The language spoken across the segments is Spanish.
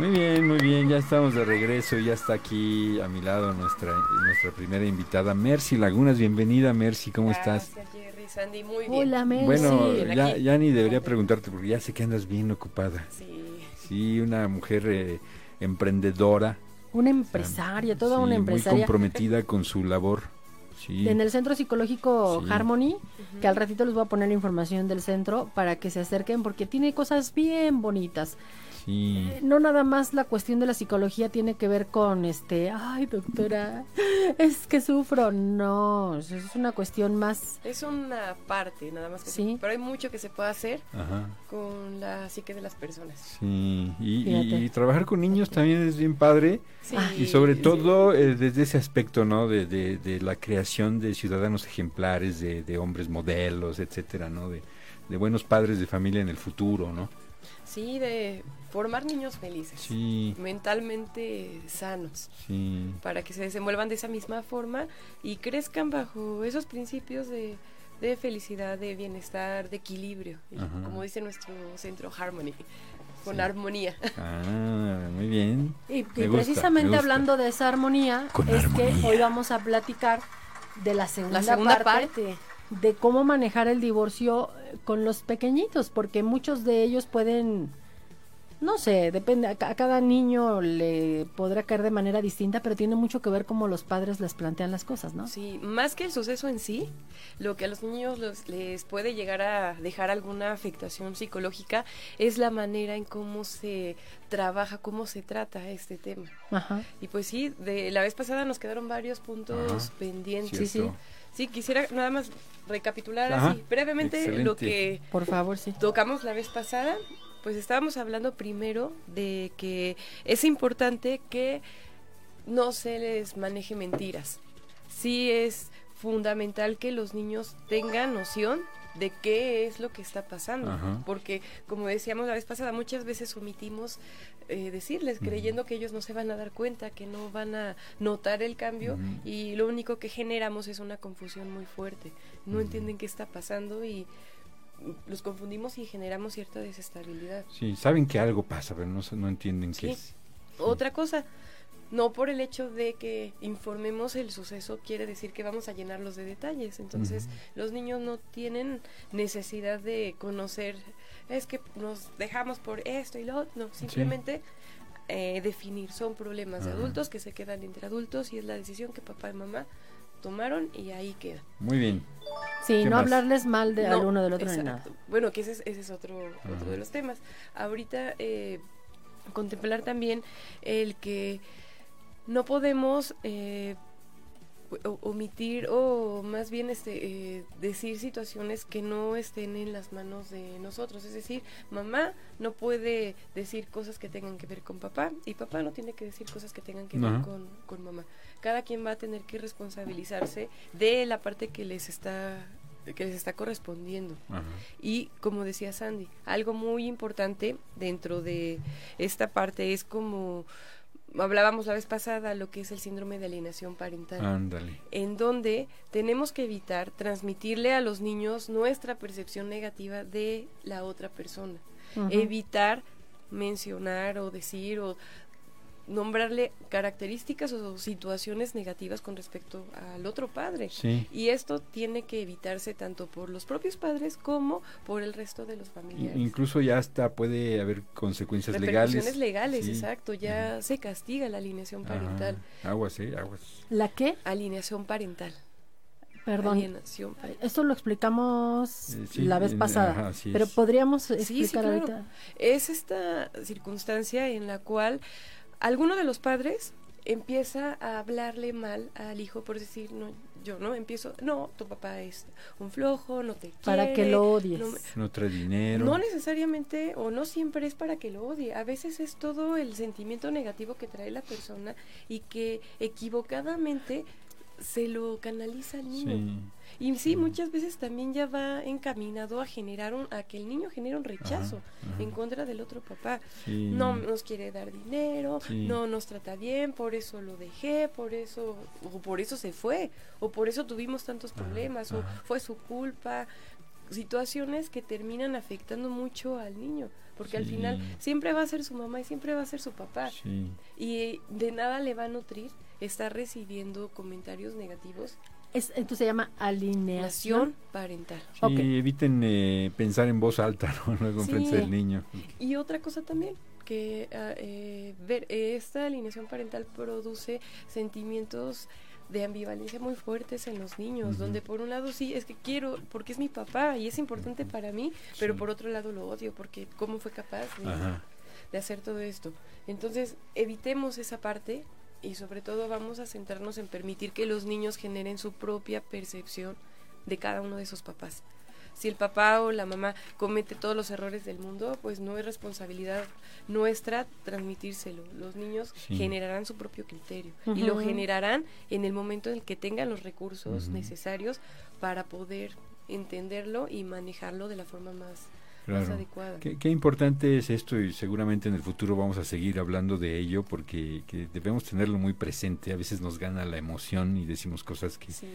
Muy bien, muy bien, ya estamos de regreso, ya está aquí a mi lado nuestra nuestra primera invitada, Mercy Lagunas, bienvenida Mercy, ¿cómo estás? Jerry, Sandy, muy bien. Hola, Mercy. Bueno, ya, ya ni debería preguntarte porque ya sé que andas bien ocupada. Sí. Sí, una mujer eh, emprendedora, Una empresaria, toda sí, una muy empresaria. comprometida con su labor. Sí. En el centro psicológico Sí. Harmony, que al ratito les voy a poner la información del centro para que se acerquen porque tiene cosas bien bonitas. Sí. Eh, No nada más la cuestión de la psicología tiene que ver con este, ay doctora, es que sufro. No, es una cuestión más, Es una parte, nada más que Sí. Pero hay mucho que se puede hacer Ajá. con la psique de las personas. Sí, y, y- Fíjate. y trabajar con niños también es bien padre Sí, y sobre sí. todo eh, desde ese aspecto, ¿no? De, de- de la creación de ciudadanos ejemplares, de, de hombres modelos, etcétera, ¿no? De, de buenos padres de familia en el futuro, ¿no? Sí, de formar niños felices. Sí, Mentalmente sanos. sí, Para que se desenvuelvan de esa misma forma y crezcan bajo esos principios de, de felicidad, de bienestar, de equilibrio. Y Ajá. como dice nuestro centro Harmony, con Sí. armonía. ah, muy bien. Y, gusta, precisamente hablando de esa armonía, Con es armonía. que hoy vamos a platicar de la segunda, La segunda parte, parte. De cómo manejar el divorcio eh, con los pequeñitos, porque muchos de ellos pueden, no sé, depende, a, ca- a cada niño le podrá caer de manera distinta, pero tiene mucho que ver cómo los padres les plantean las cosas, ¿no? Sí, más que el suceso en sí, lo que a los niños los- les puede llegar a dejar alguna afectación psicológica es la manera en cómo se trabaja, cómo se trata este tema. Ajá. Y pues sí, de la vez pasada nos quedaron varios puntos Ajá, pendientes. Sí, Cierto. Sí, quisiera nada más recapitular Ajá, así brevemente excelente. lo que Por favor, sí. tocamos la vez pasada, pues estábamos hablando primero de que es importante que no se les maneje mentiras. Sí es fundamental que los niños tengan noción de qué es lo que está pasando, Ajá. porque como decíamos la vez pasada, muchas veces omitimos eh, decirles, creyendo que ellos no se van a dar cuenta, que no van a notar el cambio y lo único que generamos es una confusión muy fuerte. No entienden qué está pasando y los confundimos y generamos cierta desestabilidad. Sí, saben que algo pasa, pero no, no entienden qué es. Otra cosa, no por el hecho de que informemos el suceso quiere decir que vamos a llenarlos de detalles. Entonces, los niños no tienen necesidad de conocer, es que nos dejamos por esto y lo otro. No, simplemente eh, definir. Son problemas de adultos que se quedan entre adultos y es la decisión que papá y mamá tomaron y ahí queda. Muy bien. Sí, ¿Qué no más? hablarles mal de No, uno del otro ni nada. exacto. Bueno, que ese es, ese es otro, otro de los temas. Ahorita eh, contemplar también el que no podemos eh, omitir o más bien este eh, decir situaciones que no estén en las manos de nosotros. Es decir, mamá no puede decir cosas que tengan que ver con papá y papá no tiene que decir cosas que tengan que ver con, con mamá. Cada quien va a tener que responsabilizarse de la parte que les está que les está correspondiendo. Ajá. Y como decía Sandy, algo muy importante dentro de esta parte es como hablábamos la vez pasada, lo que es el síndrome de alienación parental, Ándale. en donde tenemos que evitar transmitirle a los niños nuestra percepción negativa de la otra persona. Evitar mencionar o decir o nombrarle características o situaciones negativas con respecto al otro padre. Sí. Y esto tiene que evitarse tanto por los propios padres como por el resto de los familiares. Incluso ya hasta puede haber consecuencias legales. legales, Sí. exacto. Ya se castiga la alineación parental. Ajá. Aguas, eh, aguas. ¿La qué? Alineación parental. Perdón. Esto lo explicamos Eh, sí, la vez en- pasada, ajá, pero podríamos sí, explicar claro. ahorita. Es esta circunstancia en la cual alguno de los padres empieza a hablarle mal al hijo por decir, no, yo no empiezo, no, tu papá es un flojo, no te quiere. Para que lo odies. no No trae dinero. No necesariamente o no siempre es para que lo odie, a veces es todo el sentimiento negativo que trae la persona y que equivocadamente se lo canaliza al niño. Sí. Y sí, muchas veces también ya va encaminado a generar un, a que el niño genere un rechazo Ajá, ajá. en contra del otro papá. Sí. No nos quiere dar dinero, Sí. no nos trata bien, por eso lo dejé, por eso o por eso se fue, o por eso tuvimos tantos Ajá, problemas, o fue su culpa. situaciones que terminan afectando mucho al niño, porque al final siempre va a ser su mamá y siempre va a ser su papá. Sí. Y de nada le va a nutrir estar recibiendo comentarios negativos. Es, entonces se llama alineación. Parental. Sí, Ok. eviten eh, pensar en voz alta, ¿no? Luego Sí. enfrente del niño. Y otra cosa también, que ah, eh, ver, eh, esta alineación parental produce sentimientos de ambivalencia muy fuertes en los niños, donde por un lado sí, es que quiero, porque es mi papá y es importante para mí, pero Sí. por otro lado lo odio, porque cómo fue capaz de hacer todo esto. Entonces, evitemos esa parte y sobre todo vamos a centrarnos en permitir que los niños generen su propia percepción de cada uno de sus papás. Si el papá o la mamá comete todos los errores del mundo, pues no es responsabilidad nuestra transmitírselo. Los niños Sí. generarán su propio criterio y lo generarán en el momento en el que tengan los recursos necesarios para poder entenderlo y manejarlo de la forma más, más Claro. adecuada. Qué, qué importante es esto y seguramente en el futuro vamos a seguir hablando de ello porque que debemos tenerlo muy presente. A veces nos gana la emoción y decimos cosas que, Sí.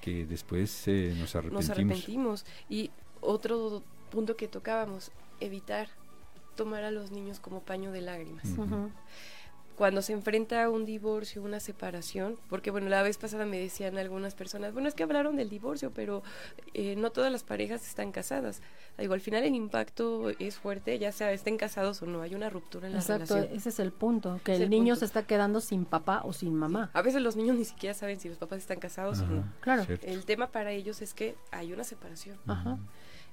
que después eh, nos nos arrepentimos. arrepentimos. Y otro punto que tocábamos, evitar tomar a los niños como paño de lágrimas. Ujú. Cuando se enfrenta a un divorcio, una separación, porque bueno, la vez pasada me decían algunas personas, bueno, es que hablaron del divorcio, pero eh, no todas las parejas están casadas. Digo, al final el impacto es fuerte, ya sea estén casados o no, hay una ruptura en la Exacto, relación. ese es el punto, que Es el el niño punto. se está quedando sin papá o sin mamá. A veces los niños ni siquiera saben si los papás están casados o no. Claro. cierto. El tema para ellos es que hay una separación. Ajá.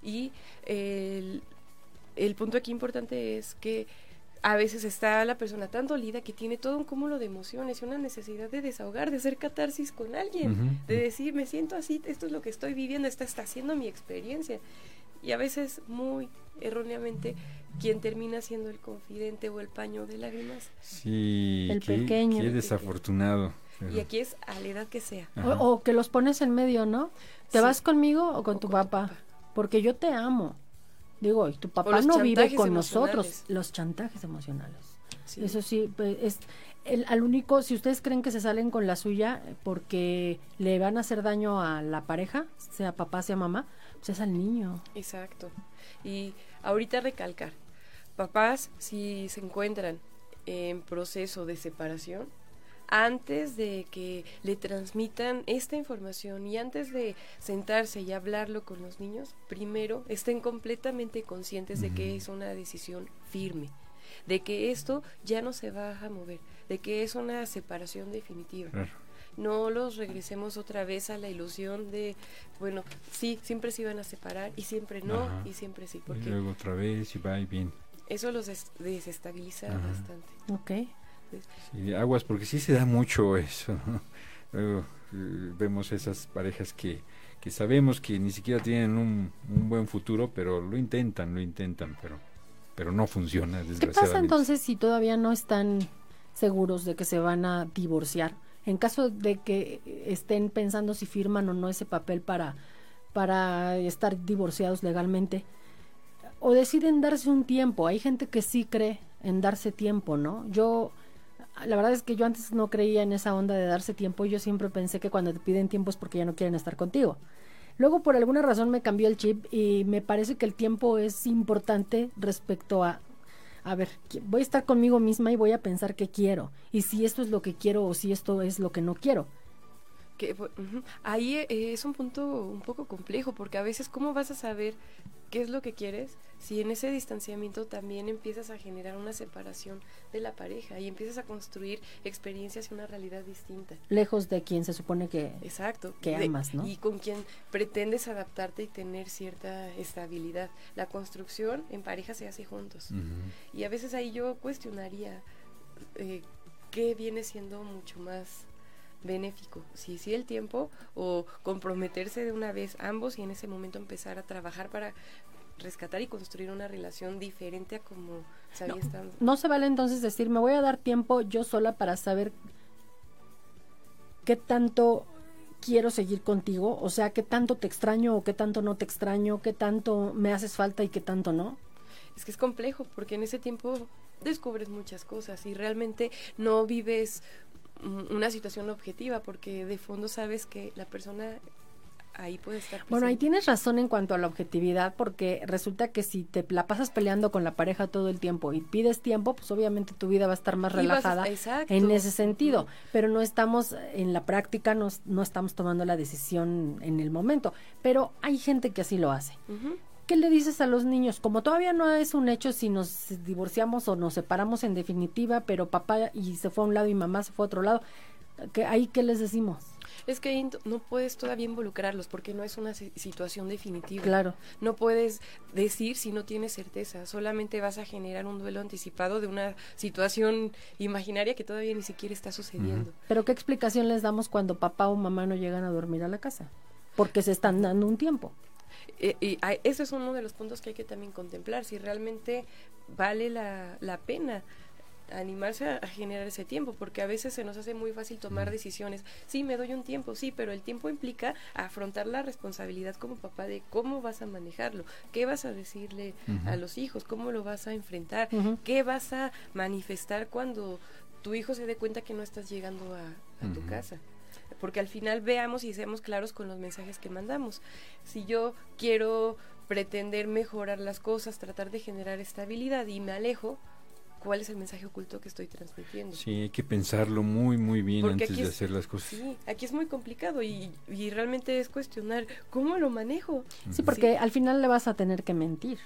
Y el, el punto aquí importante es que a veces está la persona tan dolida que tiene todo un cúmulo de emociones y una necesidad de desahogar, de hacer catarsis con alguien, de decir, me siento así, esto es lo que estoy viviendo, esta está siendo mi experiencia. Y a veces muy erróneamente quien termina siendo el confidente o el paño de lágrimas. Sí, El qué, pequeño. qué El desafortunado. pero- Y aquí es a la edad que sea. O, o que los pones en medio, ¿no? ¿Te Sí. vas conmigo o con O tu con tu papá. Porque yo te amo. Digo, y tu papá no vive con nosotros. Los chantajes emocionales. Sí. Eso sí, pues, es el, al único, si ustedes creen que se salen con la suya porque le van a hacer daño a la pareja, sea papá, sea mamá, pues es al niño. Exacto. Y ahorita recalcar, papás, si se encuentran en proceso de separación, antes de que le transmitan esta información y antes de sentarse y hablarlo con los niños, primero estén completamente conscientes de que es una decisión firme, de que esto ya no se va a mover, de que es una separación definitiva Claro. no los regresemos otra vez a la ilusión de, bueno, sí, siempre se iban a separar y siempre no Ajá. y siempre sí, Y porque luego otra vez y va y bien. eso los des- desestabiliza Ajá. bastante. Ok. Sí, aguas, porque sí se da mucho eso. eh, vemos esas parejas que, que sabemos que ni siquiera tienen un, un buen futuro, pero lo intentan, lo intentan, pero, pero no funciona, ¿Qué pasa entonces si todavía no están seguros de que se van a divorciar? En caso de que estén pensando si firman o no ese papel para, para estar divorciados legalmente, o deciden darse un tiempo. Hay gente que sí cree en darse tiempo, ¿no? Yo, la verdad es que yo antes no creía en esa onda de darse tiempo. Yo siempre pensé que cuando te piden tiempo es porque ya no quieren estar contigo. Luego, por alguna razón, me cambió el chip y me parece que el tiempo es importante respecto a, a ver, voy a estar conmigo misma y voy a pensar qué quiero. Y si esto es lo que quiero o si esto es lo que no quiero. Que. Ahí eh, es un punto un poco complejo, porque a veces, ¿cómo vas a saber qué es lo que quieres si en ese distanciamiento también empiezas a generar una separación de la pareja y empiezas a construir experiencias y una realidad distinta? Lejos de quien se supone que... Exacto. que de- amas, ¿no? Y con quien pretendes adaptarte y tener cierta estabilidad. La construcción en pareja se hace juntos. Y a veces ahí yo cuestionaría eh, qué viene siendo mucho más benéfico, si sí el tiempo o comprometerse de una vez ambos y en ese momento empezar a trabajar para rescatar y construir una relación diferente a como se había estado. No se vale entonces decir, me voy a dar tiempo yo sola para saber qué tanto quiero seguir contigo, o sea, qué tanto te extraño o qué tanto no te extraño, qué tanto me haces falta y qué tanto no. Es que es complejo porque en ese tiempo descubres muchas cosas y realmente no vives una situación objetiva porque de fondo sabes que la persona ahí puede estar. Bueno, ahí tienes razón en cuanto a la objetividad, porque resulta que si te la pasas peleando con la pareja todo el tiempo y pides tiempo, pues obviamente tu vida va a estar más a- relajada exacto. en ese sentido. Pero no estamos en la práctica, no, no estamos tomando la decisión en el momento. Pero hay gente que así lo hace. ¿Qué le dices a los niños? Como todavía no es un hecho si nos divorciamos o nos separamos en definitiva, pero papá y se fue a un lado y mamá se fue a otro lado, ¿qué, ahí qué les decimos? Es que no puedes todavía involucrarlos porque no es una si- situación definitiva. Claro. No puedes decir si no tienes certeza, solamente vas a generar un duelo anticipado de una situación imaginaria que todavía ni siquiera está sucediendo. Pero ¿qué explicación les damos cuando papá o mamá no llegan a dormir a la casa? Porque se están dando un tiempo. Eh, y a- ese es uno de los puntos que hay que también contemplar, si realmente vale la, la pena animarse a, a generar ese tiempo, porque a veces se nos hace muy fácil tomar decisiones. Sí, me doy un tiempo, sí, pero el tiempo implica afrontar la responsabilidad como papá de cómo vas a manejarlo, qué vas a decirle a los hijos, cómo lo vas a enfrentar, qué vas a manifestar cuando tu hijo se dé cuenta que no estás llegando a, a tu casa. Porque al final veamos y seamos claros con los mensajes que mandamos. Si yo quiero pretender mejorar las cosas, tratar de generar estabilidad y me alejo, ¿cuál es el mensaje oculto que estoy transmitiendo? Sí, hay que pensarlo muy, muy bien Porque antes de es- hacer las cosas. Sí, aquí es muy complicado y, y realmente es cuestionar cómo lo manejo. Sí, porque al final le vas a tener que mentir.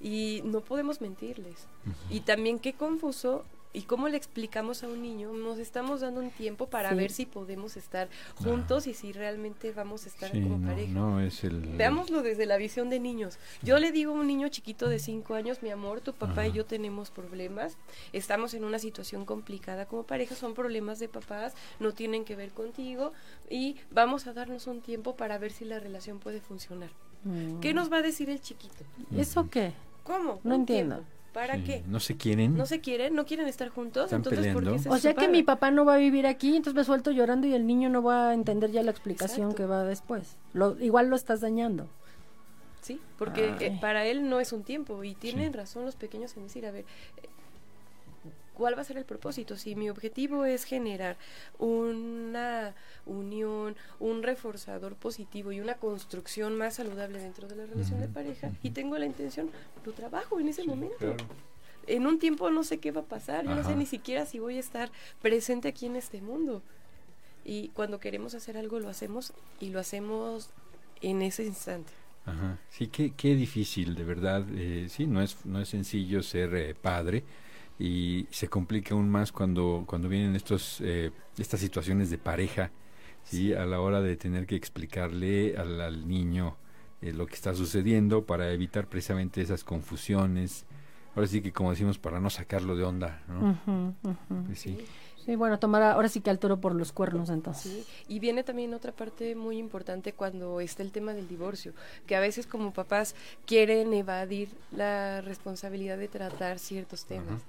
Y no podemos mentirles. Y también qué confuso y cómo le explicamos a un niño, nos estamos dando un tiempo para Sí. ver si podemos estar juntos y si realmente vamos a estar Sí, como no, pareja. no, es el... Veámoslo desde la visión de niños. Yo le digo a un niño chiquito de 5 años, mi amor, tu papá y yo tenemos problemas, estamos en una situación complicada como pareja, son problemas de papás, no tienen que ver contigo y vamos a darnos un tiempo para ver si la relación puede funcionar. Mm. ¿Qué nos va a decir el chiquito? ¿Eso qué? ¿Cómo? No entiendo. entiendo. ¿Para sí, qué? ¿No se quieren? ¿No se quieren? ¿No quieren estar juntos? Están Entonces, ¿por qué se O sea que mi papá no va a vivir aquí, entonces me suelto llorando y el niño no va a entender ya la explicación Exacto. que va después. Lo, igual lo estás dañando. Sí, porque eh, para él no es un tiempo y tienen Sí. razón los pequeños en decir, a ver, eh, ¿cuál va a ser el propósito? Si mi objetivo es generar una unión, un reforzador positivo y una construcción más saludable dentro de la relación de Ujú, pareja ujú. y tengo la intención, lo trabajo en ese Sí, momento. claro. En un tiempo no sé qué va a pasar, yo no sé ni siquiera si voy a estar presente aquí en este mundo. Y cuando queremos hacer algo lo hacemos y lo hacemos en ese instante. Ajá. Sí, qué, qué difícil, de verdad. Eh, sí, no es, no es sencillo ser eh, padre y se complica aún más cuando, cuando vienen estos, eh, estas situaciones de pareja, ¿sí? A la hora de tener que explicarle al, al niño eh, lo que está sucediendo para evitar precisamente esas confusiones. Ahora sí que, como decimos, para no sacarlo de onda, ¿no? Pues sí. Sí, bueno, tomar ahora sí que al toro por los cuernos entonces. Sí, y viene también otra parte muy importante cuando está el tema del divorcio, que a veces como papás quieren evadir la responsabilidad de tratar ciertos temas.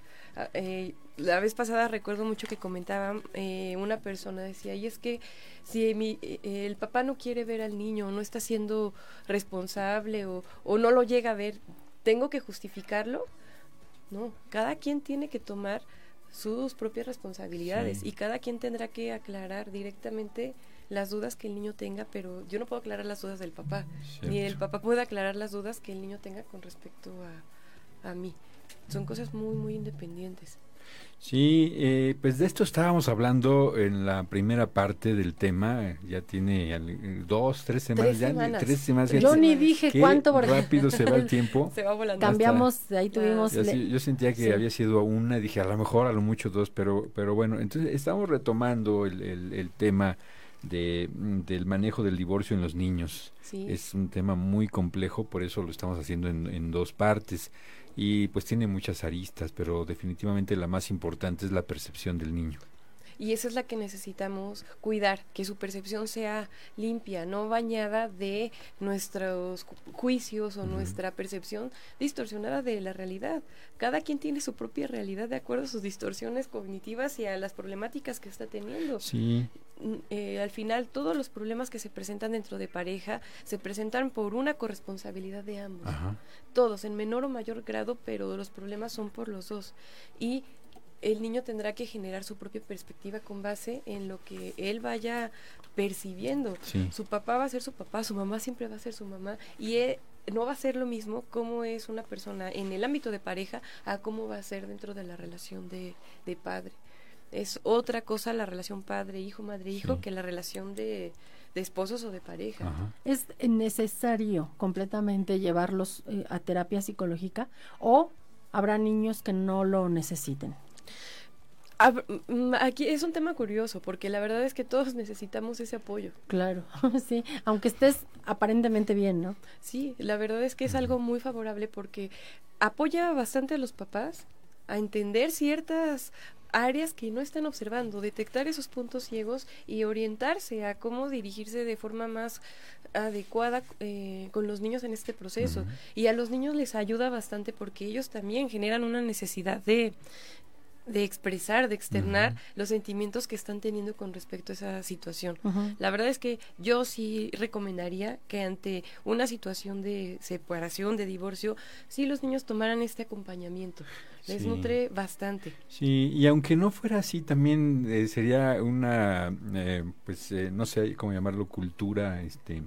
Eh, la vez pasada recuerdo mucho que comentaban eh, una persona decía y es que si mi, eh, el papá no quiere ver al niño no está siendo responsable o, o no lo llega a ver tengo que justificarlo no cada quien tiene que tomar sus propias responsabilidades Sí. y cada quien tendrá que aclarar directamente las dudas que el niño tenga, pero yo no puedo aclarar las dudas del papá, ni el papá puede aclarar las dudas que el niño tenga con respecto a, a mí. Son cosas muy, muy independientes. Sí, eh, pues de esto estábamos hablando en la primera parte del tema, ya tiene eh, dos, tres semanas, Tres ya, semanas. tres semanas. Tres Yo ni dije qué cuánto porque rápido se va el tiempo. Se va volando. cambiamos, ahí tuvimos... Yo, le- sí- yo sentía que sí. había sido una, dije a lo mejor, a lo mucho dos, pero, pero bueno, entonces estamos retomando el, el, el tema de, del manejo del divorcio en los niños. Sí. Es un tema muy complejo, por eso lo estamos haciendo en, en dos partes y pues tiene muchas aristas, pero definitivamente la más importante es la percepción del niño. Y esa es la que necesitamos cuidar, que su percepción sea limpia, no bañada de nuestros ju- juicios o nuestra percepción distorsionada de la realidad. Cada quien tiene su propia realidad de acuerdo a sus distorsiones cognitivas y a las problemáticas que está teniendo. Sí, Mm, eh, al final, todos los problemas que se presentan dentro de pareja se presentan por una corresponsabilidad de ambos ajá. todos en menor o mayor grado, pero los problemas son por los dos. Y el niño tendrá que generar su propia perspectiva con base en lo que él vaya percibiendo. Sí. Su papá va a ser su papá, su mamá siempre va a ser su mamá y él no va a ser lo mismo cómo es una persona en el ámbito de pareja a cómo va a ser dentro de la relación de, de padre. Es otra cosa la relación padre-hijo, madre-hijo Sí. que la relación de, de esposos o de pareja. Ajá. ¿Es necesario completamente llevarlos eh, a terapia psicológica o habrá niños que no lo necesiten? Mm, Aquí es un tema curioso porque la verdad es que todos necesitamos ese apoyo. Claro, sí, aunque estés aparentemente bien, ¿no? Sí, la verdad es que es algo muy favorable porque apoya bastante a los papás a entender ciertas áreas que no están observando, detectar esos puntos ciegos y orientarse a cómo dirigirse de forma más adecuada eh, con los niños en este proceso. Y a los niños les ayuda bastante porque ellos también generan una necesidad de de expresar, de externar los sentimientos que están teniendo con respecto a esa situación. La verdad es que yo sí recomendaría que ante una situación de separación, de divorcio, sí los niños tomaran este acompañamiento. Les Sí. nutre bastante. Sí, y aunque no fuera así, también eh, sería una, eh, pues, eh, no sé cómo llamarlo, cultura, este,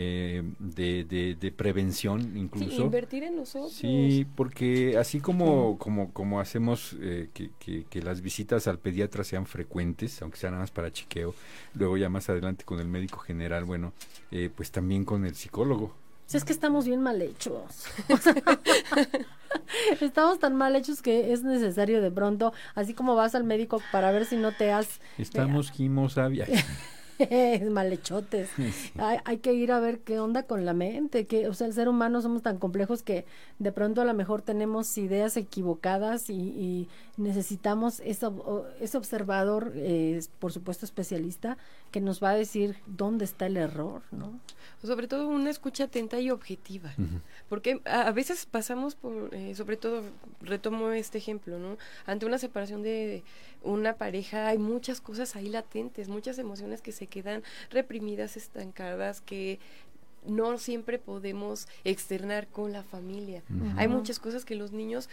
eh, de, de, de prevención Sí, incluso. invertir en nosotros. Sí, porque así como, como, como hacemos eh, que, que, que las visitas al pediatra sean frecuentes, aunque sean nada más para chequeo, luego ya más adelante con el médico general, bueno, eh, pues también con el psicólogo. Si es que estamos bien mal hechos. estamos tan mal hechos que es necesario de pronto, así como vas al médico para ver si no te has Estamos quimosabia. malhechotes. Hay, hay que ir a ver qué onda con la mente, que, o sea, el ser humano somos tan complejos que de pronto a lo mejor tenemos ideas equivocadas y, y necesitamos ese, ob- ese observador, eh, por supuesto especialista, que nos va a decir dónde está el error, ¿no? Sobre todo una escucha atenta y objetiva. Porque a, a veces pasamos por, eh, sobre todo, retomo este ejemplo, ¿no? Ante una separación de una pareja hay muchas cosas ahí latentes, muchas emociones que se quedan reprimidas, estancadas, que no siempre podemos externar con la familia. Hay muchas cosas que los niños,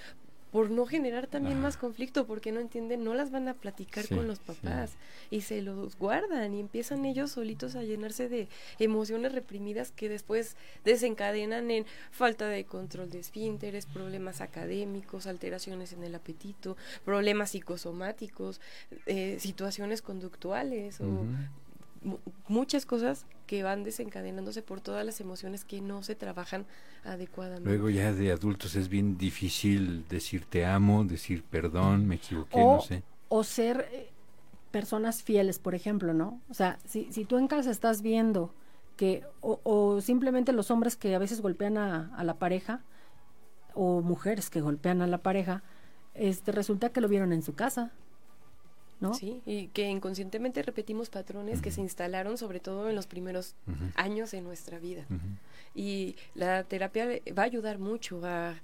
por no generar también Ajá. más conflicto, porque no entienden, no las van a platicar Sí, con los sí. papás y se los guardan y empiezan ellos solitos a llenarse de emociones reprimidas que después desencadenan en falta de control de esfínteres, problemas académicos, alteraciones en el apetito, problemas psicosomáticos, eh, situaciones conductuales o muchas cosas que van desencadenándose por todas las emociones que no se trabajan adecuadamente. Luego ya de adultos es bien difícil decir te amo, decir perdón, me equivoqué, O- no sé. o ser eh, personas fieles, por ejemplo, ¿no? O sea, si, si tú en casa estás viendo que, o, o simplemente los hombres que a veces golpean a, a la pareja, o mujeres que golpean a la pareja, este resulta que lo vieron en su casa, ¿no? Sí, y que inconscientemente repetimos patrones que se instalaron sobre todo en los primeros años de nuestra vida. Y la terapia va a ayudar mucho a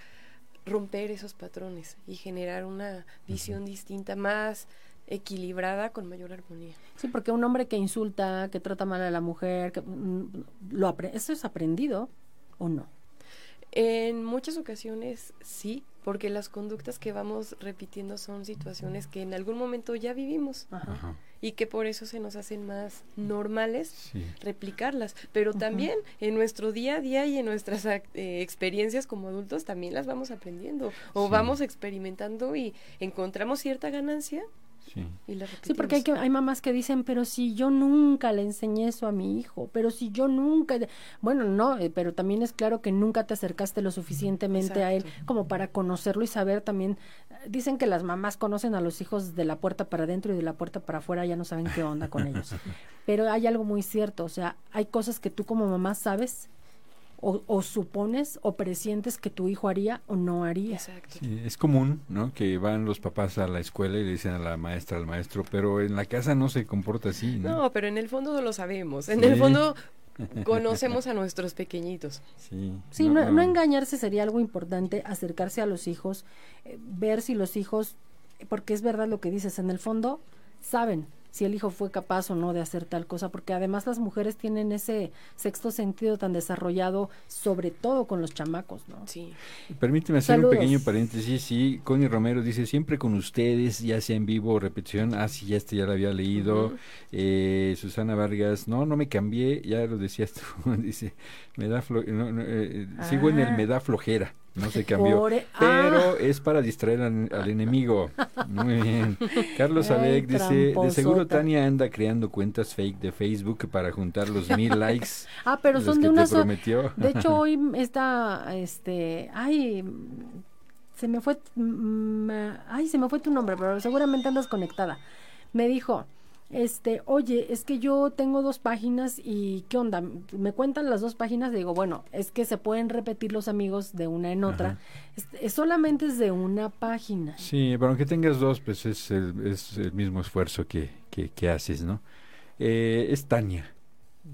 romper esos patrones y generar una visión distinta, más equilibrada, con mayor armonía. Sí, porque un hombre que insulta, que trata mal a la mujer, que, mm, lo ¿eso es aprendido o no? En muchas ocasiones sí, porque las conductas que vamos repitiendo son situaciones que en algún momento ya vivimos Ajá. Ajá, y que por eso se nos hacen más normales sí. replicarlas, pero también en nuestro día a día y en nuestras eh, experiencias como adultos también las vamos aprendiendo o Sí. vamos experimentando y encontramos cierta ganancia Sí. y la Sí, porque hay, que, hay mamás que dicen, pero si yo nunca le enseñé eso a mi hijo, pero si yo nunca... Bueno, no, eh, pero también es claro que nunca te acercaste lo suficientemente a él como para conocerlo y saber también. Dicen que las mamás conocen a los hijos de la puerta para adentro y de la puerta para afuera, ya no saben qué onda con ellos. Pero hay algo muy cierto, o sea, hay cosas que tú como mamá sabes o, o supones o presientes que tu hijo haría o no haría. Exacto. Sí, es común, ¿no? Que van los papás a la escuela y le dicen a la maestra, al maestro, pero en la casa no se comporta así, ¿no? No, pero en el fondo lo sabemos. En Sí. el fondo conocemos a nuestros pequeñitos. Sí, Sí, no, no engañarse sería algo importante, acercarse a los hijos, eh, ver si los hijos, porque es verdad lo que dices, en el fondo saben, si el hijo fue capaz o no de hacer tal cosa, porque además las mujeres tienen ese sexto sentido tan desarrollado, sobre todo con los chamacos, ¿no? Sí. Permíteme hacer Saludos. un pequeño paréntesis. Sí, Connie Romero dice, siempre con ustedes, ya sea en vivo o repetición. Ah, sí, ya este ya lo había leído. Eh, Susana Vargas, no, no me cambié, ya lo decías tú. dice, me da flo- no, no, eh, sigo en el Ah. me da flojera. No se cambió. Pero ah. es para distraer al, al enemigo. Muy bien. Carlos Abeck dice, de seguro. Tania anda creando cuentas fake de Facebook para juntar los mil likes. Ah, pero los son que de una prometió. De hecho, hoy está, este, ay, se me fue, mm, ay, se me fue tu nombre, pero seguramente andas conectada. Me dijo, este, oye, es que yo tengo dos páginas y ¿qué onda? Me cuentan las dos páginas, digo, bueno, es que se pueden repetir los amigos de una en otra. Es- es solamente es de una página. Sí, pero aunque tengas dos, pues es el, es el mismo esfuerzo que, que, que haces, ¿no? Eh, es Tania.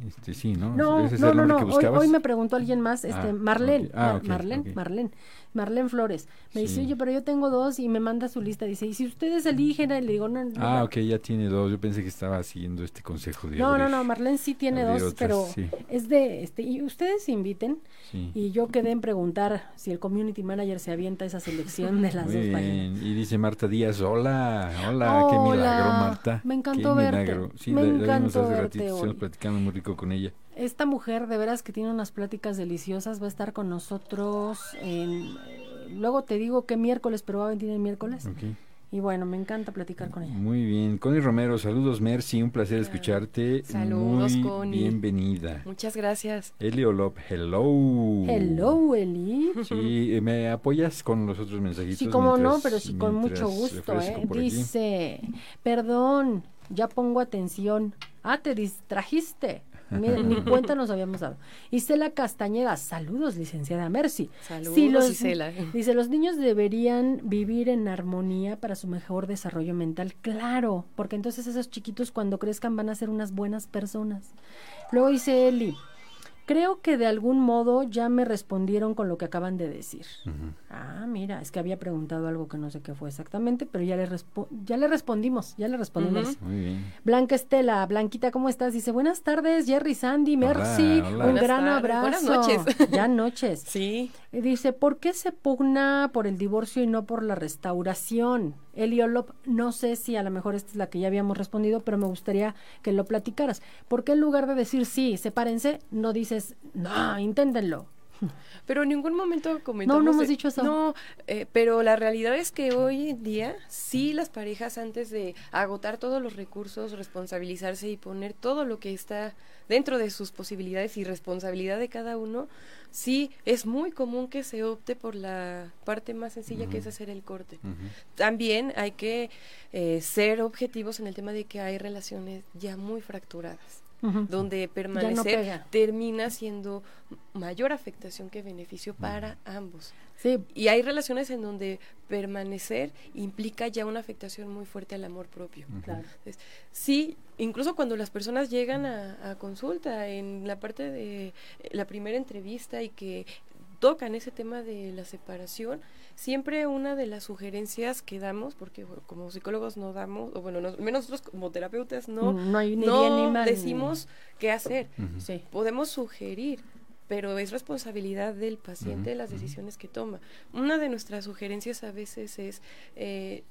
Este, sí, ¿no? No, ¿Ese es no, el no, no. que Hoy, hoy me preguntó alguien más, este, Ah, Marlene, ok. Ah, Marlene. Marlene, Marlene Flores. Me dice, oye, pero yo tengo dos y me manda su lista. Dice, y si ustedes eligen, y le digo, no, no, Ah, no. ok, ya tiene dos. Yo pensé que estaba siguiendo este consejo de No, no, abrir- no, Marlene sí tiene dos, otras, pero sí. es de, este, y ustedes inviten. sí. Y yo quedé en preguntar si el community manager se avienta esa selección de las Muy dos bien. páginas. Y dice Marta Díaz, hola, hola, qué milagro, Marta. me encantó qué verte, milagro. Sí, me la- la encantó verte hoy. platicando muy rico con ella. Esta mujer de veras que tiene unas pláticas deliciosas, va a estar con nosotros en... Luego te digo que miércoles, pero va a venir el miércoles. Ok. Y bueno, me encanta platicar con ella. Muy bien. Connie Romero, saludos, Mercy, un placer escucharte. Saludos, muy Connie. Bienvenida. Muchas gracias. Eli Olop, hello. Hello, Eli. Sí, eh, ¿me apoyas con los otros mensajitos? Sí, como no, pero sí con mucho gusto, ¿eh? Dice, perdón, ya pongo atención. Ah, te distrajiste. Mira, ni cuenta nos habíamos dado. Isela Castañeda, saludos, licenciada Mercy. Saludos, Sí, los- Isela. Dice, los niños deberían vivir en armonía para su mejor desarrollo mental. Claro, porque entonces esos chiquitos cuando crezcan van a ser unas buenas personas. Luego dice Eli, creo que de algún modo ya me respondieron con lo que acaban de decir. Ah, mira, es que había preguntado algo que no sé qué fue exactamente, pero ya le, respo- ya le respondimos, ya le respondimos. Muy bien. Blanca Estela, Blanquita, ¿cómo estás? Dice, buenas tardes, Jerry, Sandy, Hola, Mercy, hola. un Buenas gran tardes, abrazo. buenas noches. Ya noches. Sí. Y Dice, ¿por qué se pugna por el divorcio y no por la restauración? Eliolop, no sé si a lo mejor esta es la que ya habíamos respondido, pero me gustaría que lo platicaras. ¿Por qué en lugar de decir sí, sepárense, no dices, no, inténtenlo? Pero en ningún momento comentamos. No, no hemos de- dicho eso. No, eh, pero la realidad es que hoy en día, sí, las parejas, antes de agotar todos los recursos, responsabilizarse y poner todo lo que está dentro de sus posibilidades y responsabilidad de cada uno, sí, es muy común que se opte por la parte más sencilla que es hacer el corte. También hay que eh, ser objetivos en el tema de que hay relaciones ya muy fracturadas Donde permanecer termina siendo mayor afectación que beneficio para ambos. Sí, Y hay relaciones en donde permanecer implica ya una afectación muy fuerte al amor propio. Claro. Entonces, sí, incluso cuando las personas llegan a, a consulta en la parte de la primera entrevista y que tocan ese tema de la separación, siempre una de las sugerencias que damos, porque bueno, como psicólogos no damos, o bueno, nos- menos nosotros como terapeutas no, no hay ni no bien ni mal. ni- decimos qué hacer. Sí. Podemos sugerir, pero es responsabilidad del paciente Ujú, las ujú. decisiones que toma. Una de nuestras sugerencias a veces es, eh,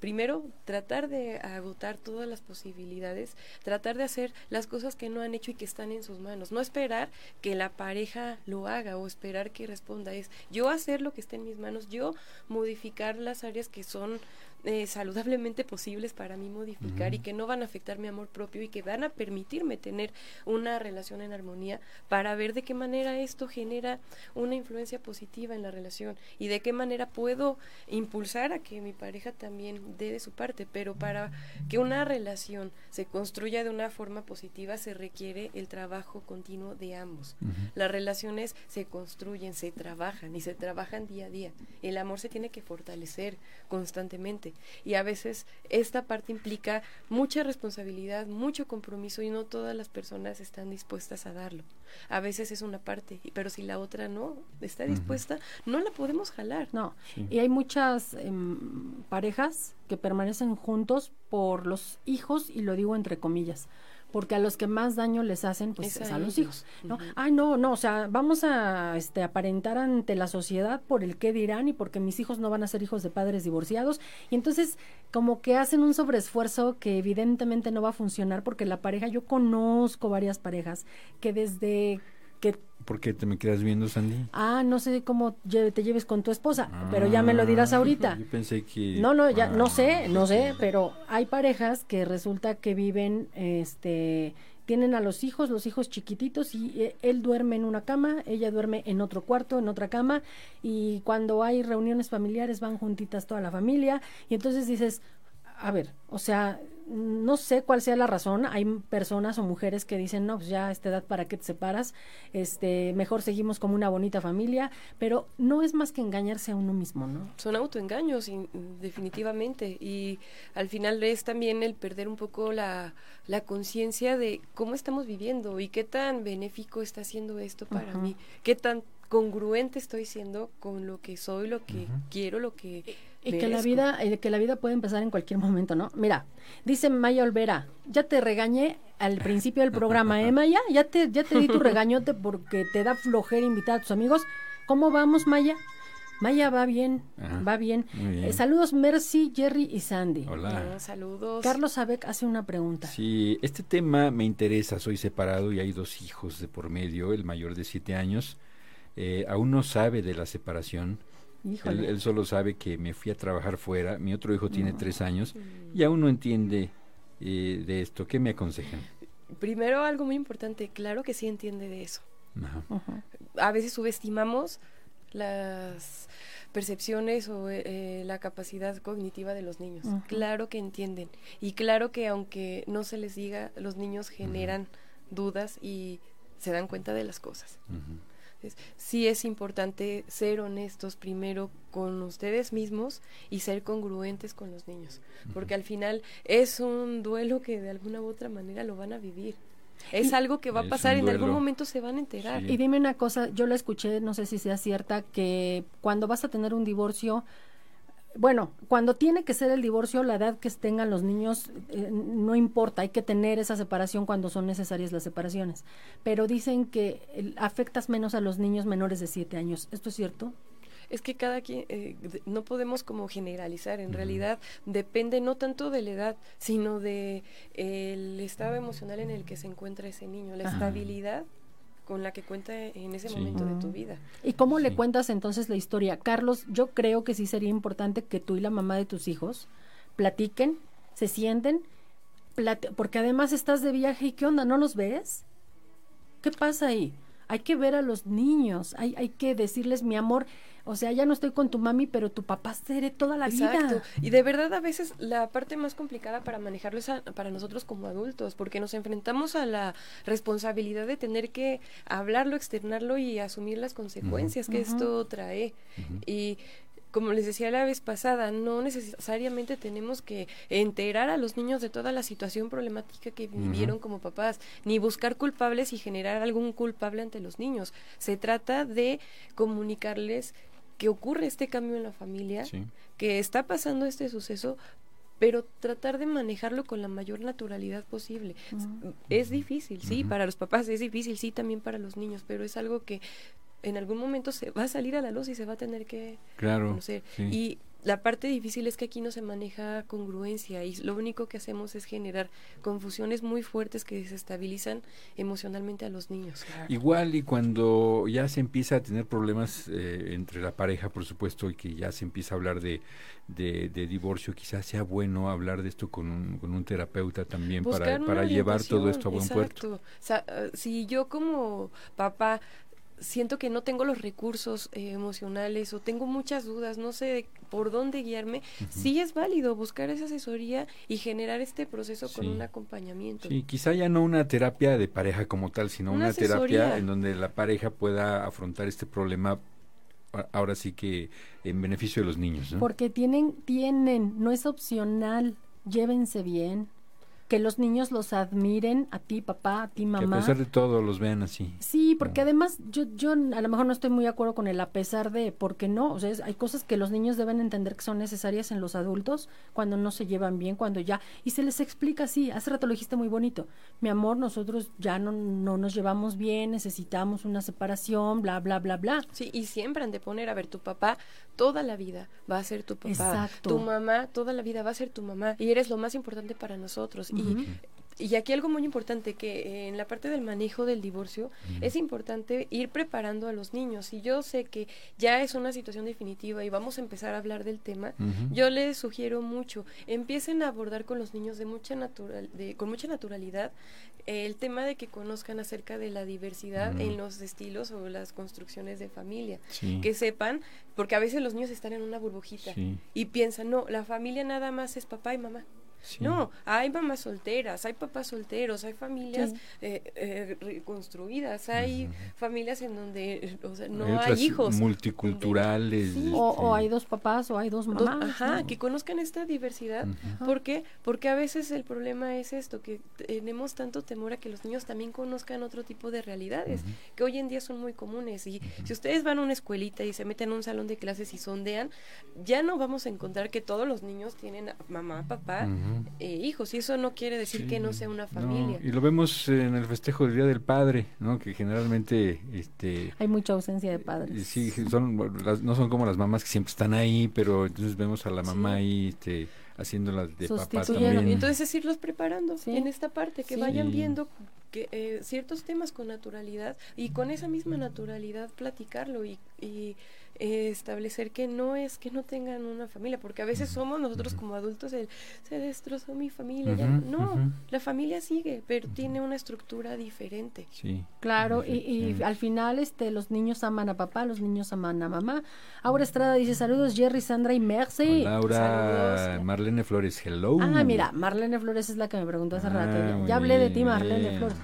primero, tratar de agotar todas las posibilidades, tratar de hacer las cosas que no han hecho y que están en sus manos. No esperar que la pareja lo haga o esperar que responda. Es yo hacer lo que esté en mis manos, yo modificar las áreas que son eh, saludablemente posibles para mí modificar y que no van a afectar mi amor propio y que van a permitirme tener una relación en armonía para ver de qué manera esto genera una influencia positiva en la relación y de qué manera puedo impulsar a que mi pareja también dé de su parte. Pero para que una relación se construya de una forma positiva se requiere el trabajo continuo de ambos. Las relaciones se construyen, se trabajan y se trabajan día a día. El amor se tiene que fortalecer constantemente y a veces esta parte implica mucha responsabilidad, mucho compromiso y no todas las personas están dispuestas a darlo. A veces es una parte, pero si la otra no está dispuesta, no la podemos jalar. No, y hay muchas em, parejas que permanecen juntos por los hijos, y lo digo entre comillas, porque a los que más daño les hacen pues es, a, los hijos, ¿no? Ay, no, no, o sea, vamos a este aparentar ante la sociedad por el qué dirán y porque mis hijos no van a ser hijos de padres divorciados. Y entonces como que hacen un sobreesfuerzo que evidentemente no va a funcionar porque la pareja, yo conozco varias parejas que desde que ¿Por qué te me quedas viendo, Sandy? Ah, no sé cómo te lleves con tu esposa, pero ya me lo dirás ah, ahorita. Yo pensé que... No, no, ya, no ah, sé, no sé, pero hay parejas que resulta que viven, este, tienen a los hijos, los hijos chiquititos y eh, él duerme en una cama, ella duerme en otro cuarto, en otra cama y cuando hay reuniones familiares van juntitas toda la familia y entonces dices, a ver, o sea, no sé cuál sea la razón. Hay personas o mujeres que dicen, no, pues ya a esta edad, ¿para qué te separas? Este, mejor seguimos como una bonita familia, pero no es más que engañarse a uno mismo, ¿no? Son autoengaños, definitivamente. Y al final es también el perder un poco la, la conciencia de cómo estamos viviendo y qué tan benéfico está haciendo esto para mí, qué tan congruente estoy siendo con lo que soy, lo que quiero, lo que y que la vida, que la vida puede empezar en cualquier momento, ¿no? Mira, dice Maya Olvera, ya te regañé al principio del programa, ¿eh, Maya? Ya te, ya te di tu regañote porque te da flojera invitar a tus amigos. ¿Cómo vamos, Maya? Maya va bien, va bien. Eh, saludos Mercy, Jerry y Sandy. Hola. saludos. Carlos Abeck hace una pregunta. Sí, este tema me interesa. Soy separado y hay dos hijos de por medio. El mayor de siete años eh, aún no sabe de la separación. Él, solo sabe que me fui a trabajar fuera. Mi otro hijo tiene tres años y aún no entiende eh, de esto. ¿Qué me aconsejan? Primero, algo muy importante. Claro que sí entiende de eso. A veces subestimamos las percepciones o eh, la capacidad cognitiva de los niños. Claro que entienden. Y claro que aunque no se les diga, los niños generan dudas y se dan cuenta de las cosas sí es importante ser honestos primero con ustedes mismos y ser congruentes con los niños, porque al final es un duelo que de alguna u otra manera lo van a vivir. Es algo que va a pasar, en algún momento se van a enterar. Y dime una cosa, yo la escuché, no sé si sea cierta, que cuando vas a tener un divorcio, bueno, cuando tiene que ser el divorcio, la edad que tengan los niños eh, no importa, hay que tener esa separación cuando son necesarias las separaciones. Pero dicen que afectas menos a los niños menores de siete años. ¿Esto es cierto? es que cada quien, eh, no podemos como generalizar, en realidad depende no tanto de la edad, sino de el estado emocional en el que se encuentra ese niño, la estabilidad con la que cuenta en ese momento de tu vida. ¿Y cómo le cuentas entonces la historia? Carlos, yo creo que sí sería importante que tú y la mamá de tus hijos platiquen, se sienten, porque además estás de viaje y ¿qué onda? ¿No los ves? ¿Qué pasa ahí? Hay que ver a los niños, hay, hay que decirles mi amor, o sea, ya no estoy con tu mami, pero tu papá seré toda la vida. Y de verdad a veces la parte más complicada para manejarlo es para nosotros como adultos, porque nos enfrentamos a la responsabilidad de tener que hablarlo, externarlo y asumir las consecuencias que esto trae. Y como les decía la vez pasada, no necesariamente tenemos que enterar a los niños de toda la situación problemática que vivieron como papás, ni buscar culpables y generar algún culpable ante los niños. Se trata de comunicarles que ocurre este cambio en la familia, que está pasando este suceso, pero tratar de manejarlo con la mayor naturalidad posible. Es difícil, sí, para los papás es difícil, sí, también para los niños, pero es algo que en algún momento se va a salir a la luz y se va a tener que claro, conocer. Y la parte difícil es que aquí no se maneja congruencia y lo único que hacemos es generar confusiones muy fuertes que desestabilizan emocionalmente a los niños. Igual y cuando ya se empieza a tener problemas eh, entre la pareja, por supuesto, y que ya se empieza a hablar de, de, divorcio, quizás sea bueno hablar de esto con un, con un terapeuta también para, para llevar todo esto a buen puerto. O sea, si yo como papá siento que no tengo los recursos eh, emocionales o tengo muchas dudas, no sé por dónde guiarme, sí es válido buscar esa asesoría y generar este proceso con un acompañamiento. Sí, quizá ya no una terapia de pareja como tal, sino una, terapia en donde la pareja pueda afrontar este problema ahora sí que en beneficio de los niños. Porque tienen, tienen, no es opcional, llévense bien, que los niños los admiren a ti, papá, a ti, mamá. Que a pesar de todo los vean así. Sí, porque además yo, yo a lo mejor no estoy muy de acuerdo con el a pesar de, porque no, o sea, hay cosas que los niños deben entender que son necesarias en los adultos cuando no se llevan bien, cuando ya, y se les explica así, hace rato lo dijiste muy bonito, mi amor, nosotros ya no, no nos llevamos bien, necesitamos una separación, bla, bla, bla, bla. Sí, y siempre han de poner, a ver, tu papá toda la vida va a ser tu papá, Exacto. tu mamá toda la vida va a ser tu mamá, y eres lo más importante para nosotros. Y y aquí algo muy importante, que eh, en la parte del manejo del divorcio es importante ir preparando a los niños. Y yo sé que ya es una situación definitiva y vamos a empezar a hablar del tema, yo les sugiero mucho, empiecen a abordar con los niños de mucha natural, de, con mucha naturalidad el tema de que conozcan acerca de la diversidad en los estilos o las construcciones de familia. Que sepan, porque a veces los niños están en una burbujita y piensan, no, la familia nada más es papá y mamá. No, hay mamás solteras, hay papás solteros, hay familias eh, eh, reconstruidas, hay familias en donde no hay, hijos. Multiculturales. Este, o, hay dos papás o hay dos mamás. ajá, que conozcan esta diversidad. ¿Por qué? Porque a veces el problema es esto, que tenemos tanto temor a que los niños también conozcan otro tipo de realidades, que hoy en día son muy comunes. Y si ustedes van a una escuelita y se meten a un salón de clases y sondean, ya no vamos a encontrar que todos los niños tienen mamá, papá eh, hijos y eso no quiere decir que no sea una familia. y lo vemos en el festejo del Día del Padre, ¿no? Que generalmente este hay mucha ausencia de padres. Sí, son no son como las mamás que siempre están ahí, pero entonces vemos a la mamá ahí este haciéndolas de papá también. Entonces es irlos preparando en esta parte, que vayan viendo que eh, ciertos temas con naturalidad y con esa misma naturalidad platicarlo y, y eh, establecer que no es que no tengan una familia, porque a veces somos nosotros como adultos el se destrozó mi familia. no, la familia sigue, pero tiene una estructura diferente. Sí. Claro, y, y al final este los niños aman a papá, los niños aman a mamá. Aura Estrada dice saludos Jerry, Sandra y Mercy. Laura, Marlene Flores, hello. Ah, mira, Marlene Flores es la que me preguntó hace rato. Ah, ya, hablé de ti, Marlene Flores.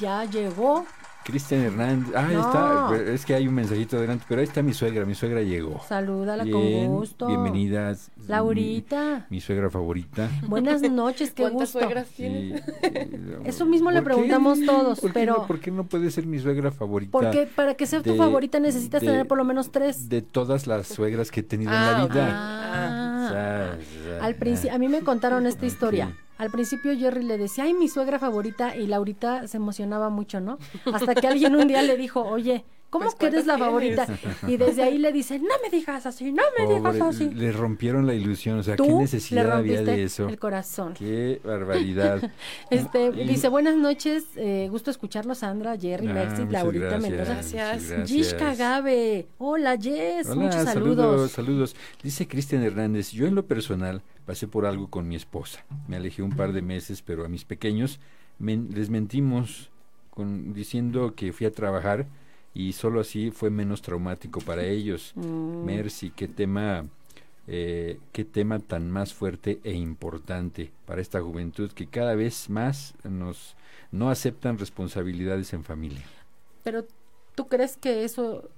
Ya llegó Cristian Hernández. Ah, está. Es que hay un mensajito adelante, pero ahí está mi suegra. Mi suegra llegó. Salúdala con gusto. Bienvenidas. Laurita. Mi, suegra favorita. Buenas noches, qué ¿Cuántas gusto. suegras tienes? Eso mismo le preguntamos todos, ¿por pero. No, ¿Por qué no puede ser mi suegra favorita? Porque para que sea tu favorita necesitas tener por lo menos tres. De todas las suegras que he tenido en la ah, vida. Ah, al principio, a mí me contaron esta historia. Al principio Jerry le decía, ay, mi suegra favorita, y Laurita se emocionaba mucho, ¿no? Hasta que alguien un día le dijo, oye, ¿Cómo pues, que eres la favorita? Y desde ahí le dice, no me digas así, no me digas así. Le rompieron la ilusión, o sea, ¿qué necesidad había de eso? El corazón. Qué barbaridad. este, dice, buenas noches, eh, gusto escucharlo, Sandra, Jerry, ah, Mercy, Laurita Mendoza. Gracias. Gishka Gabe. Hola, Jess, Hola, muchos saludos. saludos. Saludos, Dice Cristian Hernández, yo en lo personal pasé por algo con mi esposa. Me alejé un par de meses, pero a mis pequeños les mentimos con, diciendo que fui a trabajar y solo así fue menos traumático para ellos. Mm. Mercy, qué tema, eh, qué tema tan más fuerte e importante para esta juventud que cada vez más nos no aceptan responsabilidades en familia. Pero ¿tú crees que eso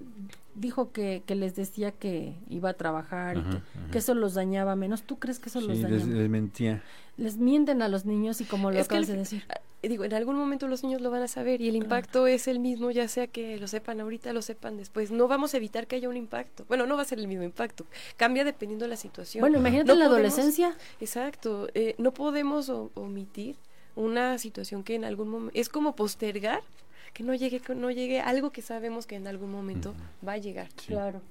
dijo que, que les decía que iba a trabajar y que, eso los dañaba menos? ¿Tú crees que eso los dañaba? Les, les mentía. Les mienten a los niños y como lo acabas de decir digo, en algún momento los niños lo van a saber y el impacto es el mismo, ya sea que lo sepan ahorita, lo sepan después. No vamos a evitar que haya un impacto. Bueno, no va a ser el mismo impacto. Cambia dependiendo de la situación. Bueno, imagínate en la adolescencia. Exacto. Eh, no podemos omitir una situación que en algún momento es como postergar que no llegue no llegue algo que sabemos que en algún momento va a llegar. Claro.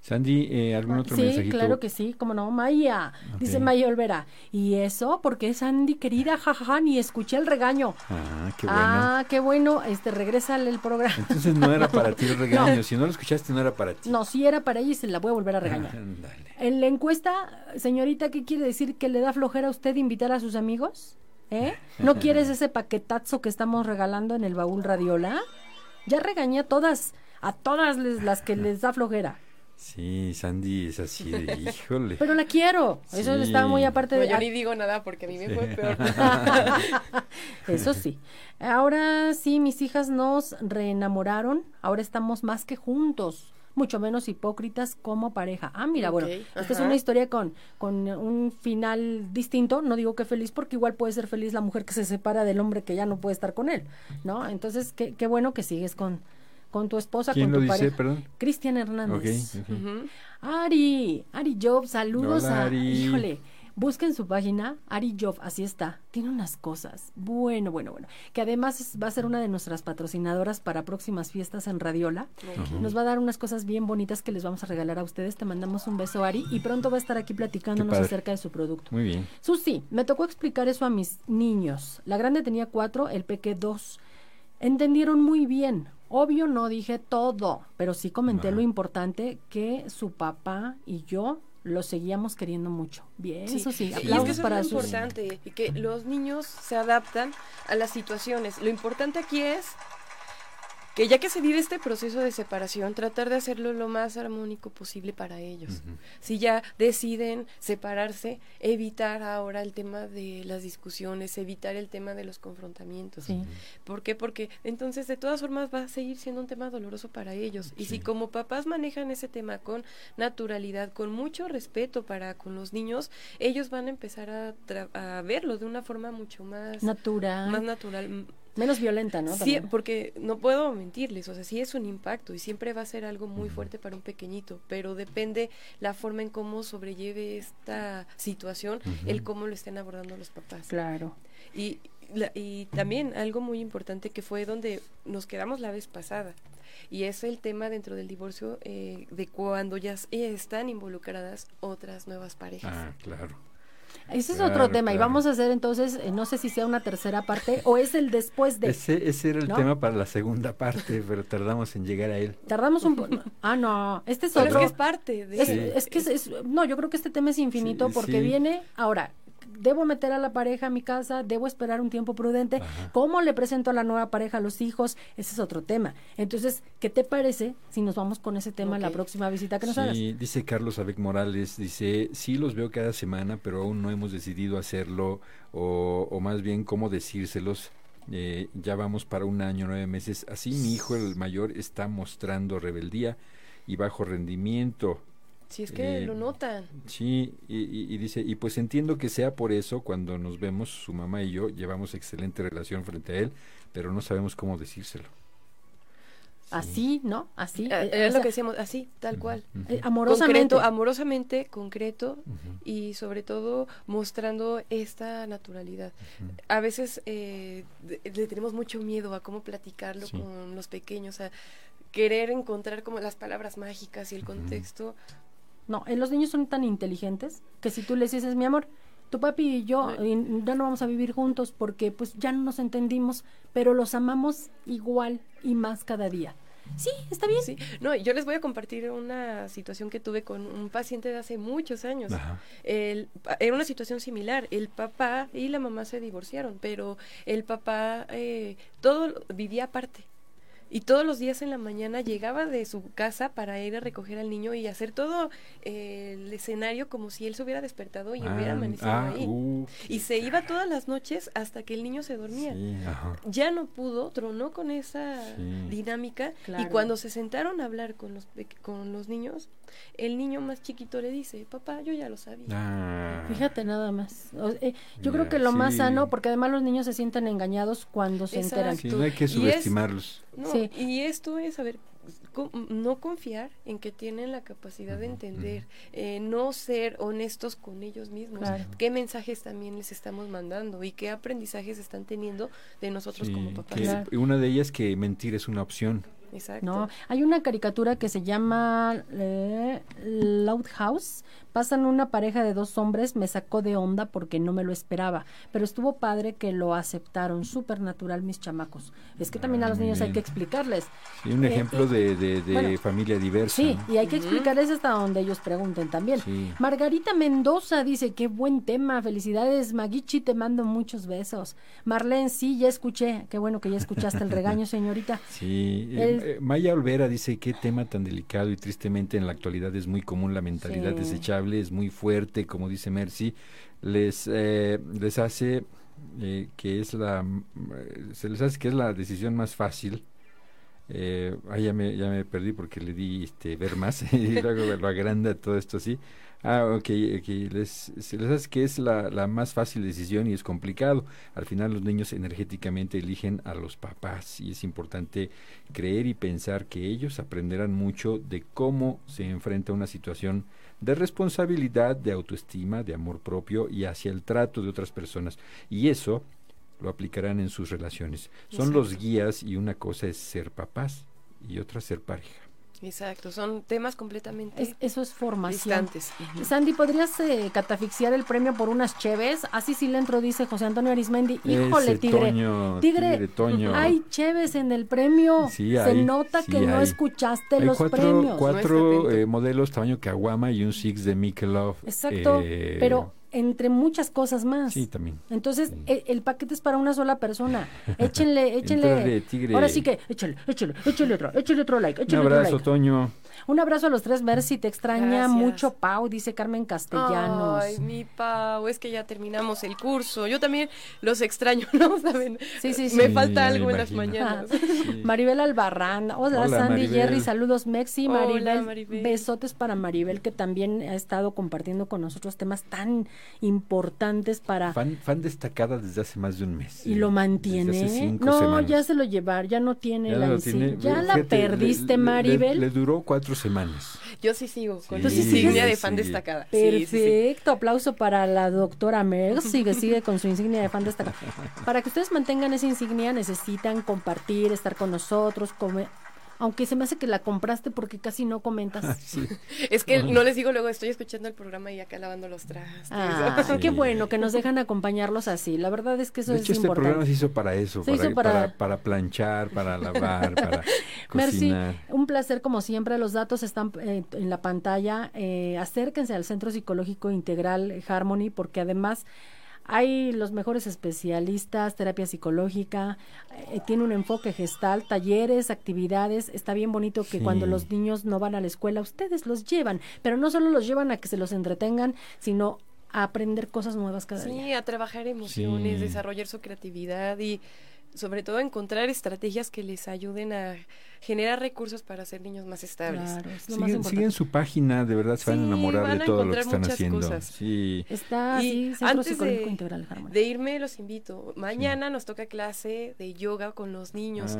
Sandy, eh, ¿algún otro sí, mensajito? claro que sí, como no, Maya. Dice Maya Olvera. ¿Y eso? Porque Sandy, querida, jajaja, ni escuché el regaño. Ah, qué bueno. Ah, qué bueno. Este, regresa el programa. Entonces no era para ti el regaño. Si no lo escuchaste, no era para ti. No, sí era para ella y se la voy a volver a regañar. en la encuesta, señorita, ¿qué quiere decir? ¿Que le da flojera a usted invitar a sus amigos? ¿Eh? ¿No quieres ese paquetazo que estamos regalando en el baúl Radiola? Ya regañé a todas, a todas las que les da flojera. Sí, Sandy es así de híjole. Pero la quiero. Eso está muy aparte de. yo ni digo nada porque a mí me fue peor. Eso sí. Ahora sí, mis hijas nos reenamoraron. Ahora estamos más que juntos. mucho menos hipócritas como pareja. Ah, mira, bueno, esta es una historia con, con un final distinto, no digo que feliz, porque igual puede ser feliz la mujer que se separa del hombre que ya no puede estar con él, ¿no? Entonces, qué, qué bueno que sigues con, con tu esposa, ¿Quién con lo tu dice? pareja. Perdón. Cristian Hernández. ok. Ujú. Ari, Ari Job, saludos Hola, a... Ari. Híjole, busquen su página, Ari Job, así está. Tiene unas cosas. Bueno, bueno, bueno. Que además es- va a ser una de nuestras patrocinadoras para próximas fiestas en Radiola. Nos va a dar unas cosas bien bonitas que les vamos a regalar a ustedes. Te mandamos un beso, Ari, y pronto va a estar aquí platicándonos acerca de su producto. Muy bien. Susi, me tocó explicar eso a mis niños. La grande tenía cuatro, el peque dos. Entendieron muy bien. Obvio no dije todo, pero sí comenté Ajá. lo importante que su papá y yo lo seguíamos queriendo mucho. Bien, Sí, eso sí, y es que aplausos eso es para lo sus importante, y que los niños se adaptan a las situaciones. Lo importante aquí es que ya que se vive este proceso de separación, tratar de hacerlo lo más armónico posible para ellos. Si ya deciden separarse, evitar ahora el tema de las discusiones, evitar el tema de los confrontamientos. Sí. ¿Por qué? Porque entonces de todas formas va a seguir siendo un tema doloroso para ellos. Y Sí. si como papás manejan ese tema con naturalidad, con mucho respeto para con los niños, ellos van a empezar a, tra- a verlo de una forma mucho más, natural, más natural. Menos violenta, ¿no? Sí, También. porque no puedo mentirles, o sea, sí es un impacto y siempre va a ser algo muy fuerte para un pequeñito, pero depende la forma en cómo sobrelleve esta situación, el cómo lo estén abordando los papás. Claro. Y, la- y también algo muy importante que fue donde nos quedamos la vez pasada. Y es el tema dentro del divorcio eh, de cuando ya están involucradas otras nuevas parejas. Ah, claro. Ese es Claro, otro tema y claro. vamos a hacer entonces, eh, no sé si sea una tercera parte o es el después de... Ese, ese era el ¿no? tema para la segunda parte, pero tardamos en llegar a él. Tardamos un poco. Ah, no, este es Pero es otro. que es parte de... Es, Sí. es que es, es- no, yo creo que este tema es infinito Sí, porque sí. viene ahora. Debo meter a la pareja a mi casa, debo esperar un tiempo prudente. Ajá. ¿Cómo le presento a la nueva pareja a los hijos? Ese es otro tema. Entonces, ¿qué te parece si nos vamos con ese tema a la próxima visita que nos hagas? Sí, dice Carlos Abec Morales, dice, sí los veo cada semana, pero aún no hemos decidido hacerlo, o, o más bien cómo decírselos. Eh, ya vamos para un año, nueve meses. Así mi hijo, el mayor, está mostrando rebeldía y bajo rendimiento. Si es que Eh, lo notan. Sí, y, y- y dice, y pues entiendo que sea por eso cuando nos vemos, su mamá y yo llevamos excelente relación frente a él, pero no sabemos cómo decírselo. Así, ¿no? Así. Eh, Era o lo sea, que decíamos, así, tal cual. Eh, amorosamente. Concreto, amorosamente, concreto y sobre todo mostrando esta naturalidad. A veces eh, le tenemos mucho miedo a cómo platicarlo Sí. con los pequeños, a querer encontrar como las palabras mágicas y el contexto. No, eh, los niños son tan inteligentes que si tú les dices, mi amor, tu papi y yo eh, ya no vamos a vivir juntos porque pues ya no nos entendimos, pero los amamos igual y más cada día. Sí, está bien. Sí, no, yo les voy a compartir una situación que tuve con un paciente de hace muchos años. Ajá. El, pa- era una situación similar. El papá y la mamá se divorciaron, pero el papá eh, todo vivía aparte. Y todos los días en la mañana llegaba de su casa para ir a recoger al niño y hacer todo eh, el escenario como si él se hubiera despertado y hubiera Ah, amanecido ah, ahí. uh, Y se iba todas las noches hasta que el niño se dormía. sí. Ya no pudo, tronó con esa Sí. dinámica Claro. y cuando se sentaron a hablar con los, con los niños, el niño más chiquito le dice, papá, yo ya lo sabía. Ah, Fíjate nada más. O- eh, yo creo que lo más sano, porque además los niños se sienten engañados cuando se Exacto. enteran. sí, no hay que Y es- subestimarlos. No, Sí. y esto es, a ver, no confiar en que tienen la capacidad de entender, eh, no ser honestos con ellos mismos, Claro. qué mensajes también les estamos mandando y qué aprendizajes están teniendo de nosotros Sí, como papás. Claro. Una de ellas que mentir es una opción. Exacto. No, hay una caricatura que se llama eh, Loud House. Pasan una pareja de dos hombres, me sacó de onda porque no me lo esperaba, pero estuvo padre que lo aceptaron, súper natural mis chamacos. Es que también a Ah, los niños hay que explicarles. Sí, un Eh, ejemplo y- de, de, de bueno, familia diversa. Sí, ¿no? y hay que explicarles hasta donde ellos pregunten también. Sí. Margarita Mendoza dice, qué buen tema, felicidades. Maguichi, te mando muchos besos. Marlene, sí, ya escuché. Qué bueno que ya escuchaste el regaño, señorita. Sí, eh, El- eh, Maya Olvera dice qué tema tan delicado y tristemente en la actualidad es muy común la mentalidad Sí. desechable, es muy fuerte, como dice Mercy, les eh, les hace eh, que es la mm, eh, se les hace que es la decisión más fácil Eh, ah, ya me, ya me perdí porque le di este, ver más y luego lo agranda todo esto así. Ah, ok, okay. Les, se les hace que es la, la, más fácil decisión y es complicado. Al final los niños energéticamente eligen a los papás y es importante creer y pensar que ellos aprenderán mucho de cómo se enfrenta una situación de responsabilidad, de autoestima, de amor propio y hacia el trato de otras personas. Y eso lo aplicarán en sus relaciones. Son los guías y una cosa es ser papás y otra ser pareja. Exacto, son temas completamente eso es formación. distantes. Sandy, ¿podrías eh, catafixiar el premio por unas cheves? Así sí le entro, dice José Antonio Arismendi. Híjole, tigre. tigre, hay cheves en el premio. Se nota que no escuchaste los premios. Cuatro eh, modelos tamaño Kawama y un Six de Mikelov. Exacto, eh, pero entre muchas cosas más. Sí, también. Entonces, El, paquete es para una sola persona. Échenle, échenle. Ahora sí que, échale, échale, échale otro, échale otro like. Échale Un abrazo, otro Toño. Un abrazo a los tres, Mercy, te extraña mucho Pau, dice Carmen Castellanos. Ay, mi Pau, es que ya terminamos el curso. Yo también los extraño, ¿no? ¿Saben? Sí, sí, sí. Me falta algo en las mañanas. Maribel Albarrán, hola, Sandy Jerry, saludos Mexi, Maribel, besotes para Maribel que también ha estado compartiendo con nosotros temas tan importantes para... Fan, fan destacada desde hace más de un mes. Y lo mantiene. no, ya se lo llevar, ya no tiene la Ya la perdiste, Maribel. le duró cuatro semanas. Yo sí sigo con tu insignia de fan destacada. Perfecto, aplauso para la doctora Mer, sigue, sigue con su insignia de fan destacada. Para que ustedes mantengan esa insignia necesitan compartir, estar con nosotros, comer, aunque se me hace que la compraste porque casi no comentas. Ah, es que no les digo luego, estoy escuchando el programa y acá lavando los trastes. Ah, qué bueno que nos dejan acompañarlos así. La verdad es que eso de es hecho, este programa se hizo para eso, para, para... planchar, para lavar, para cocinar. un placer como siempre. Los datos están eh, en la pantalla. Eh, acérquense al Centro Psicológico Integral Harmony porque además hay los mejores especialistas, terapia psicológica, eh, tiene un enfoque gestal, talleres, actividades. Está bien bonito que cuando los niños no van a la escuela, ustedes los llevan, pero no solo los llevan a que se los entretengan, sino a aprender cosas nuevas cada día. Sí, a trabajar emociones, desarrollar su creatividad y sobre todo encontrar estrategias que les ayuden a generar recursos para ser niños más estables. Claro, siguen, su página, de verdad se van a enamorar de todo lo que están haciendo. Sí. Está y antes de, de, irme los invito. Mañana nos toca clase de yoga con los niños.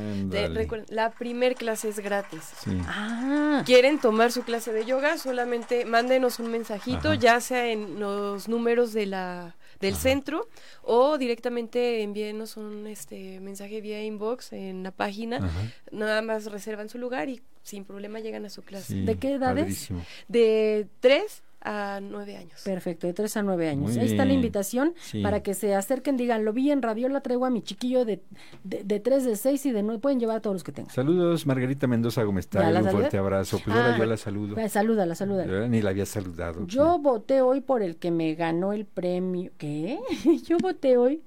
la primer clase es gratis. Ah. ¿Quieren tomar su clase de yoga? Solamente mándenos un mensajito, ya sea en los números de la del centro o directamente envíenos un este mensaje vía inbox en la página. Nada más reservan su lugar y sin problema llegan a su clase. ¿De qué edades? De tres a nueve años. Perfecto, de tres a nueve años. Ahí está la invitación para que se acerquen, digan, lo vi en radio, la traigo a mi chiquillo de, de, tres, de seis y de nueve, pueden llevar a todos los que tengan. Saludos, Margarita Mendoza Gómez un fuerte abrazo. Pues ahora yo la saludo. Pues, salúdala, salúdala. ni la había saludado. Yo voté hoy por el que me ganó el premio. ¿Qué? yo voté hoy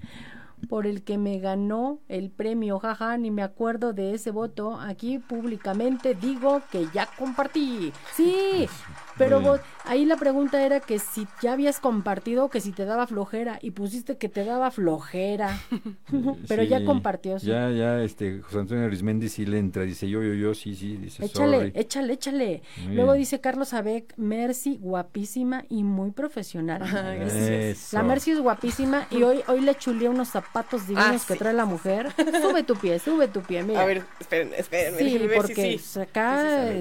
por el que me ganó el premio, jaja, ni me acuerdo de ese voto. Aquí públicamente digo que ya compartí. Sí, pero vos, ahí la pregunta era que si ya habías compartido que si te daba flojera y pusiste que te daba flojera. pero ya compartió. Ya, ya, este, José Antonio Arismendi sí le entra, dice yo, yo, yo, sí, sí, dice Échale, échale, échale. Luego dice Carlos Abec, Mercy, guapísima y muy profesional. la Mercy es guapísima y hoy, hoy le chuleé unos zapatos divinos ah, que trae la mujer. Sube tu pie, sube tu pie, mira. A ver, esperen, esperen. Sí, porque acá...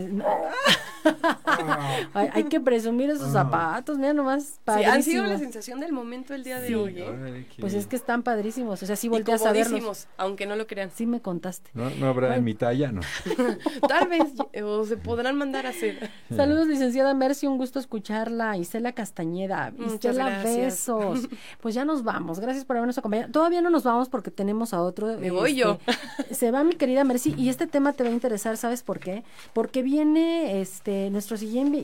hay, que presumir esos ah. zapatos, mira nomás. Sí, han sido la sensación del momento el día de hoy. ¿eh? Pues es que están padrísimos, o sea, sí volteas a verlos. aunque no lo crean. Sí me contaste. No, habrá en mi talla, no. Tal vez, o se podrán mandar a hacer. Saludos, licenciada Mercy, un gusto escucharla. Isela Castañeda, Isela, besos. Pues ya nos vamos, gracias por habernos acompañado. Todavía no nos vamos porque tenemos a otro. Me voy yo. Este, se va mi querida Mercy y este tema te va a interesar, ¿sabes por qué? Porque viene este nuestro siguiente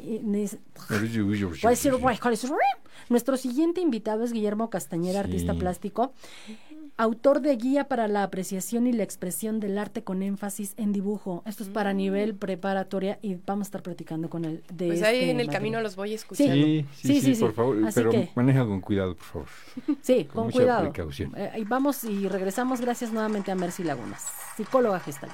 nuestro siguiente invitado es Guillermo Castañera, artista plástico, autor de guía para la apreciación y la expresión del arte con énfasis en dibujo. Esto es para mm. nivel preparatoria y vamos a estar platicando con él. De pues ahí este en el camino los voy escuchando. Sí, sí, sí, por favor, pero maneja con cuidado, por favor. Sí, con, cuidado. Eh, y vamos y regresamos gracias nuevamente a Mercy Lagunas, psicóloga gestal.